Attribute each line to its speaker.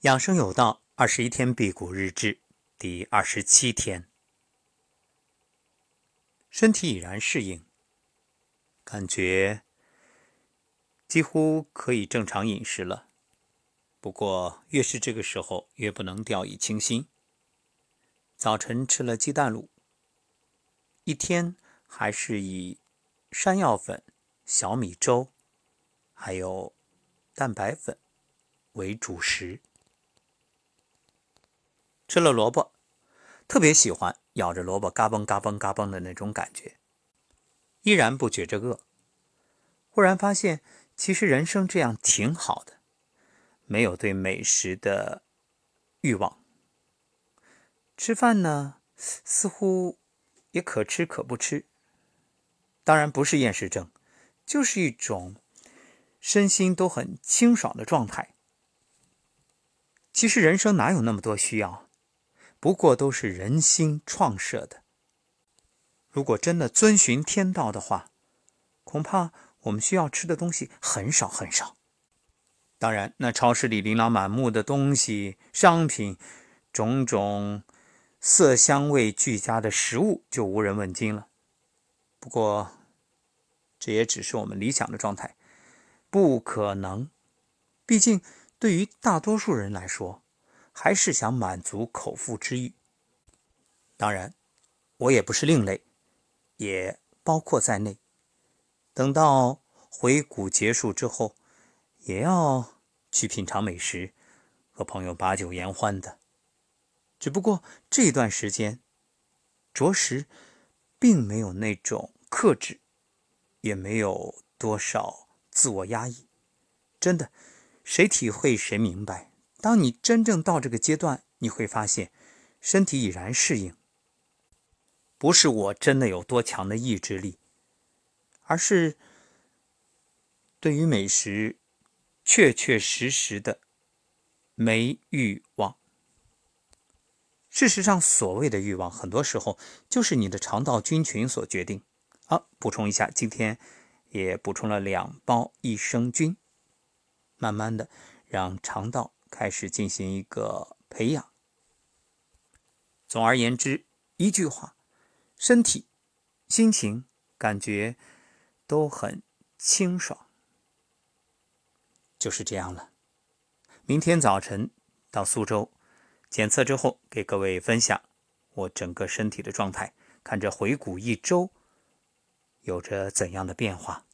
Speaker 1: 养生有道，二十一天辟谷日志第二十七天，身体已然适应，感觉几乎可以正常饮食了。不过，越是这个时候，越不能掉以轻心。早晨吃了鸡蛋卤，一天还是以山药粉、小米粥，还有蛋白粉为主食。吃了萝卜，特别喜欢咬着萝卜嘎嘣嘎嘣嘎嘣的那种感觉，依然不觉着饿。忽然发现，其实人生这样挺好的，没有对美食的欲望。吃饭呢，似乎也可吃可不吃。当然不是厌食症，就是一种身心都很清爽的状态。其实人生哪有那么多需要？不过都是人心创设的。如果真的遵循天道的话，恐怕我们需要吃的东西很少很少。当然，那超市里琳琅满目的东西、商品，种种色香味俱佳的食物就无人问津了。不过，这也只是我们理想的状态，不可能。毕竟，对于大多数人来说，还是想满足口腹之欲。当然，我也不是另类，也包括在内。等到回谷结束之后，也要去品尝美食，和朋友把酒言欢的。只不过这段时间，着实并没有那种克制，也没有多少自我压抑。真的，谁体会谁明白。当你真正到这个阶段，你会发现，身体已然适应。不是我真的有多强的意志力，而是对于美食，确确实实的没欲望。事实上，所谓的欲望，很多时候就是你的肠道菌群所决定。好，补充一下，今天也补充了两包益生菌，慢慢的让肠道。开始进行一个培养。总而言之，一句话，身体、心情感觉都很清爽，就是这样了。明天早晨到苏州检测之后，给各位分享我整个身体的状态，看这回谷一周有着怎样的变化。